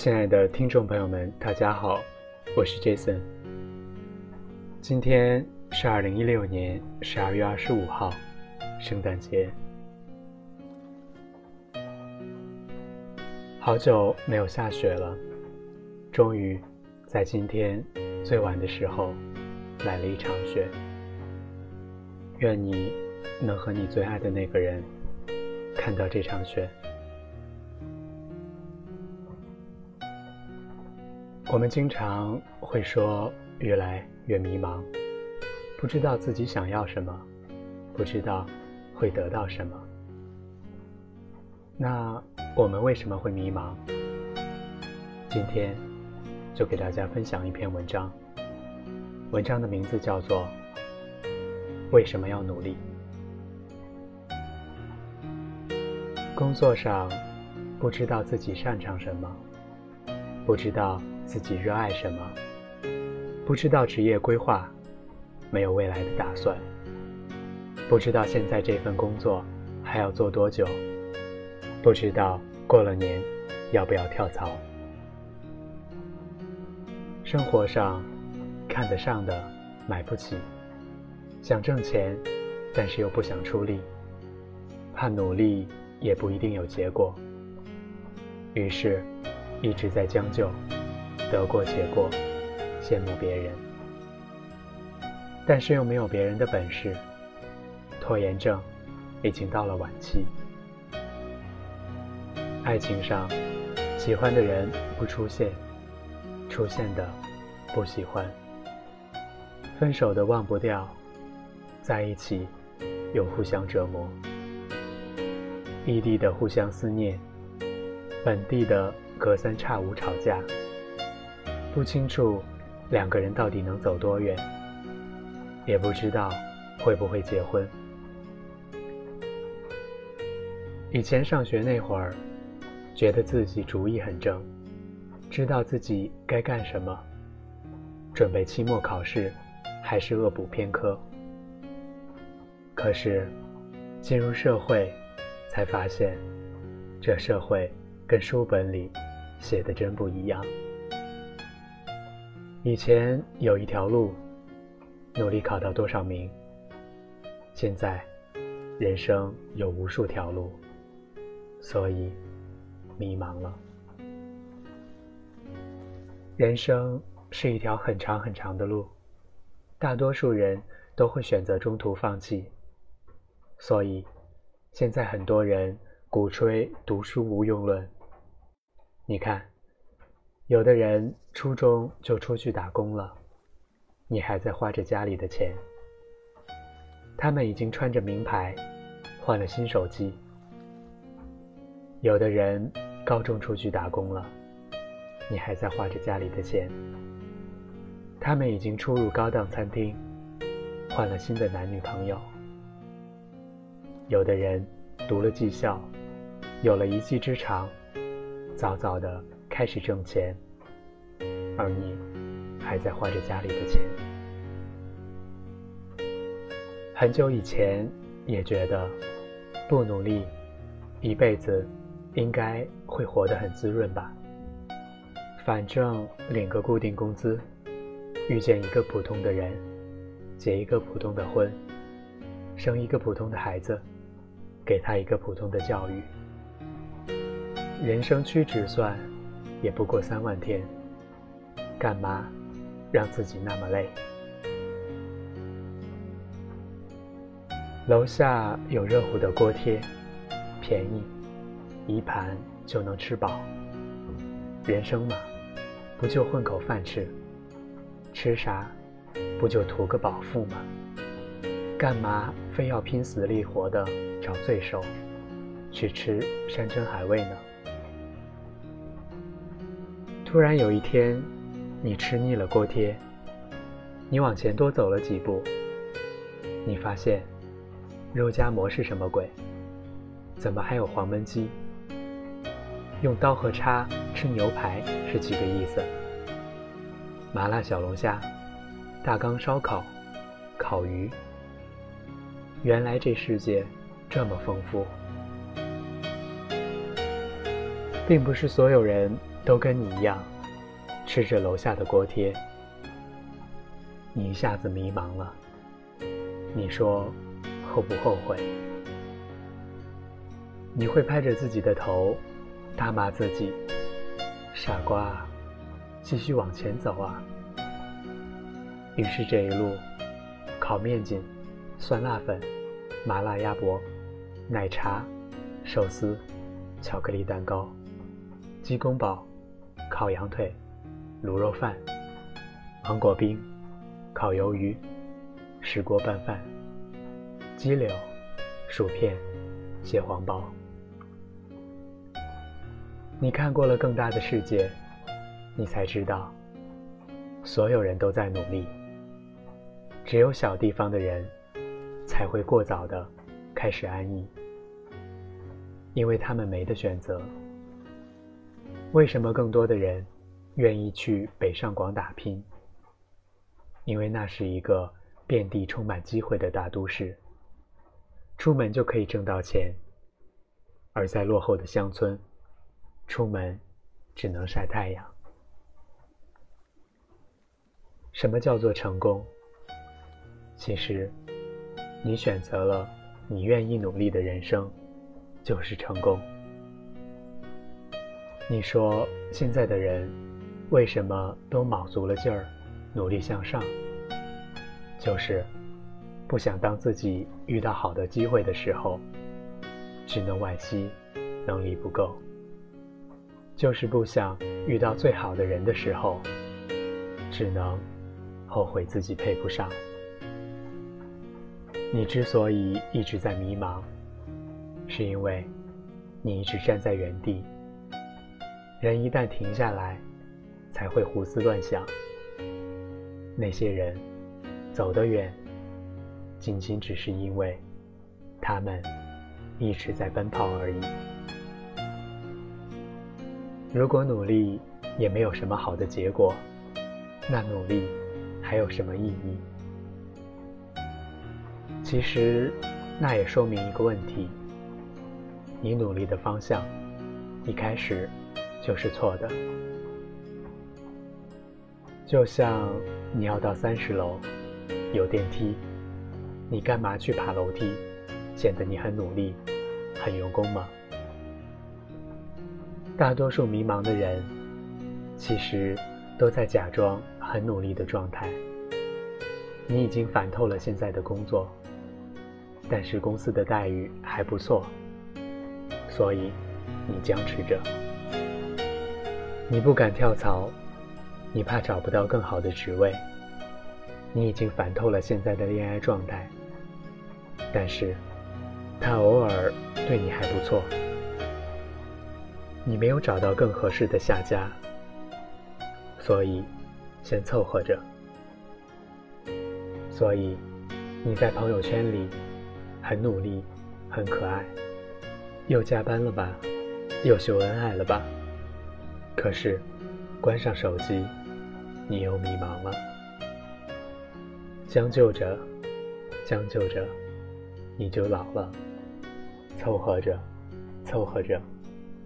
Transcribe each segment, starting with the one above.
亲爱的听众朋友们，大家好，我是 Jason。今天是二零一六年十二月二十五号，圣诞节。好久没有下雪了，终于在今天最晚的时候来了一场雪。愿你能和你最爱的那个人看到这场雪。我们经常会说越来越迷茫，不知道自己想要什么，不知道会得到什么。那我们为什么会迷茫？今天就给大家分享一篇文章，文章的名字叫做。为什么要努力？工作上不知道自己擅长什么，不知道自己热爱什么，不知道职业规划，没有未来的打算，不知道现在这份工作还要做多久，不知道过了年要不要跳槽。生活上看得上的买不起。想挣钱，但是又不想出力，怕努力也不一定有结果，于是一直在将就，得过且过，羡慕别人，但是又没有别人的本事，拖延症已经到了晚期。爱情上，喜欢的人不出现，出现的不喜欢，分手的忘不掉。在一起，又互相折磨；异地的互相思念，本地的隔三差五吵架，不清楚两个人到底能走多远，也不知道会不会结婚。以前上学那会儿，觉得自己主意很正，知道自己该干什么，准备期末考试，还是恶补偏科。可是，进入社会，才发现，这社会跟书本里写的真不一样。以前有一条路，努力考到多少名；现在，人生有无数条路，所以迷茫了。人生是一条很长很长的路，大多数人都会选择中途放弃。所以，现在很多人鼓吹读书无用论。你看，有的人初中就出去打工了，你还在花着家里的钱；他们已经穿着名牌，换了新手机。有的人高中出去打工了，你还在花着家里的钱；他们已经出入高档餐厅，换了新的男女朋友。有的人读了技校，有了一技之长，早早的开始挣钱，而你还在花着家里的钱。很久以前也觉得不努力，一辈子应该会活得很滋润吧。反正领个固定工资，遇见一个普通的人，结一个普通的婚，生一个普通的孩子。给他一个普通的教育，人生屈指算，也不过三万天，干嘛让自己那么累？楼下有热乎的锅贴，便宜，一盘就能吃饱。人生嘛，不就混口饭吃？吃啥，不就图个饱腹吗？干嘛非要拼死力活的？找罪受，去吃山珍海味呢？突然有一天，你吃腻了锅贴，你往前多走了几步，你发现肉夹馍是什么鬼？怎么还有黄焖鸡？用刀和叉吃牛排是几个意思？麻辣小龙虾、大缸烧烤、烤鱼，原来这世界。这么丰富，并不是所有人都跟你一样，吃着楼下的锅贴。你一下子迷茫了，你说后不后悔？你会拍着自己的头，大骂自己：傻瓜，继续往前走啊！于是这一路，烤面筋、酸辣粉、麻辣鸭脖、奶茶、寿司、巧克力蛋糕、鸡公煲、烤羊腿、卤肉饭、芒果冰、烤鱿鱼、石锅拌饭、鸡柳、薯片、蟹黄包。你看过了更大的世界，你才知道，所有人都在努力。只有小地方的人，才会过早的开始安逸，因为他们没得选择。为什么更多的人愿意去北上广打拼？因为那是一个遍地充满机会的大都市，出门就可以挣到钱，而在落后的乡村。出门只能晒太阳。什么叫做成功？其实，你选择了你愿意努力的人生，就是成功。你说现在的人为什么都卯足了劲儿，努力向上？就是不想当自己遇到好的机会的时候，只能惋惜能力不够。就是不想遇到最好的人的时候，只能后悔自己配不上。你之所以一直在迷茫，是因为你一直站在原地。人一旦停下来，才会胡思乱想。那些人走得远，仅仅只是因为他们一直在奔跑而已。如果努力也没有什么好的结果，那努力还有什么意义？其实，那也说明一个问题：你努力的方向一开始就是错的。就像你要到三十楼，有电梯，你干嘛去爬楼梯？显得你很努力、很用功吗？大多数迷茫的人，其实都在假装很努力的状态。你已经烦透了现在的工作，但是公司的待遇还不错，所以你僵持着。你不敢跳槽，你怕找不到更好的职位。你已经烦透了现在的恋爱状态，但是他偶尔对你还不错。你没有找到更合适的下家，所以先凑合着。所以你在朋友圈里很努力、很可爱，又加班了吧，又秀恩爱了吧？可是关上手机，你又迷茫了。将就着，将就着，你就老了。凑合着，凑合着。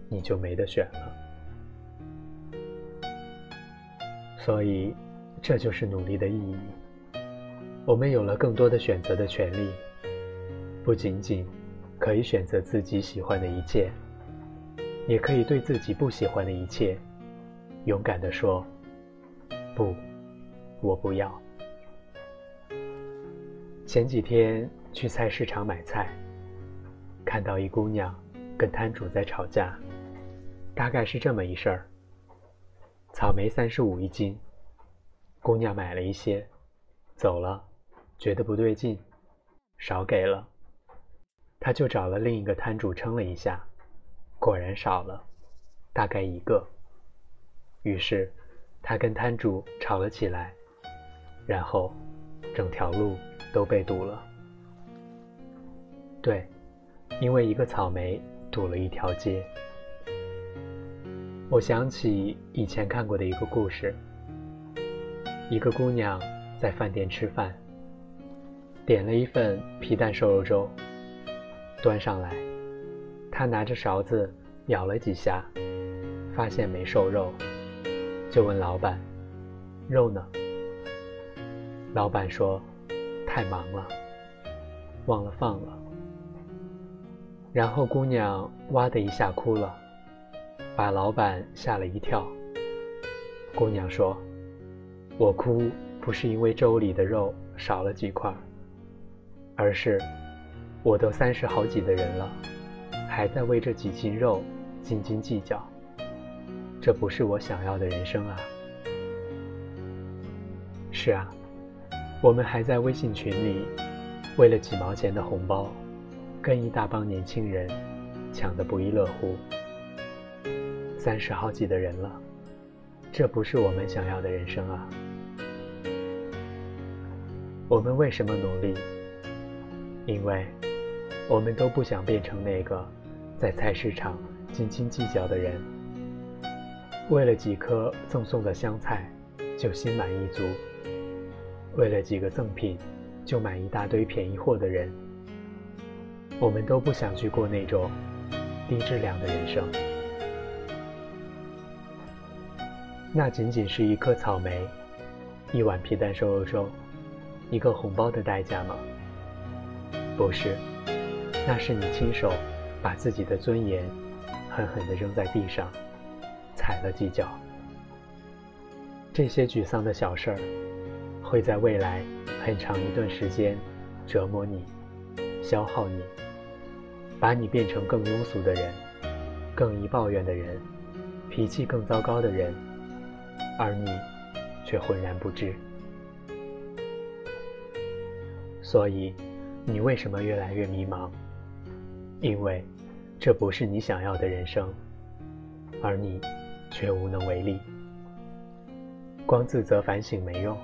你就没得选了，所以这就是努力的意义。我们有了更多的选择的权利，不仅仅可以选择自己喜欢的一切，也可以对自己不喜欢的一切勇敢地说：“不，我不要。”前几天去菜市场买菜，看到一姑娘跟摊主在吵架。大概是这么一事儿。草莓三十五一斤，姑娘买了一些，走了，觉得不对劲，少给了。他就找了另一个摊主称了一下，果然少了，大概一个。于是他跟摊主吵了起来，然后整条路都被堵了。对，因为一个草莓堵了一条街。我想起以前看过的一个故事：一个姑娘在饭店吃饭，点了一份皮蛋瘦肉粥，端上来，他拿着勺子舀了几下，发现没瘦肉，就问老板：“肉呢？”老板说：“太忙了，忘了放了。”然后姑娘哇的一下哭了，把老板吓了一跳。姑娘说：“我哭不是因为粥里的肉少了几块，而是我都三十好几的人了，还在为这几斤肉斤斤计较。这不是我想要的人生啊！”是啊。我们还在微信群里，为了几毛钱的红包，跟一大帮年轻人抢得不亦乐乎。三十好几的人了，这不是我们想要的人生啊！我们为什么努力？因为，我们都不想变成那个在菜市场斤斤计较的人，为了几颗赠送的香菜就心满意足。为了几个赠品，就买一大堆便宜货的人，我们都不想去过那种低质量的人生。那仅仅是一颗草莓，一碗皮蛋瘦肉粥，一个红包的代价吗？不是，那是你亲手把自己的尊严狠狠地扔在地上，踩了几脚。这些沮丧的小事儿。会在未来很长一段时间折磨你、消耗你，把你变成更庸俗的人、更易抱怨的人、脾气更糟糕的人，而你却浑然不知。所以，你为什么越来越迷茫？因为这不是你想要的人生，而你却无能为力。光自责反省没用。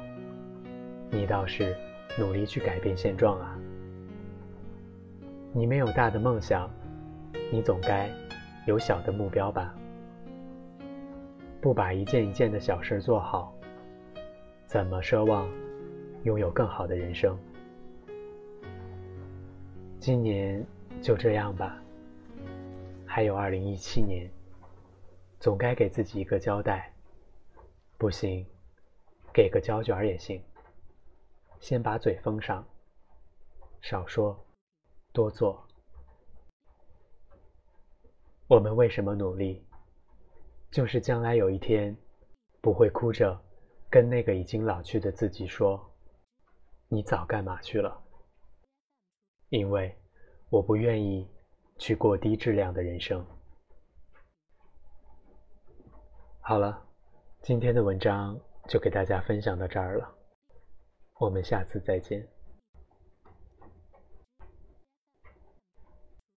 你倒是努力去改变现状啊！你没有大的梦想，你总该有小的目标吧？不把一件一件的小事做好，怎么奢望拥有更好的人生？今年就这样吧，还有二零一七年，总该给自己一个交代。不行，给个胶卷也行。先把嘴封上，少说，多做。我们为什么努力？就是将来有一天，不会哭着跟那个已经老去的自己说：“你早干嘛去了？”因为我不愿意去过低质量的人生。好了，今天的文章就给大家分享到这儿了。我们下次再见。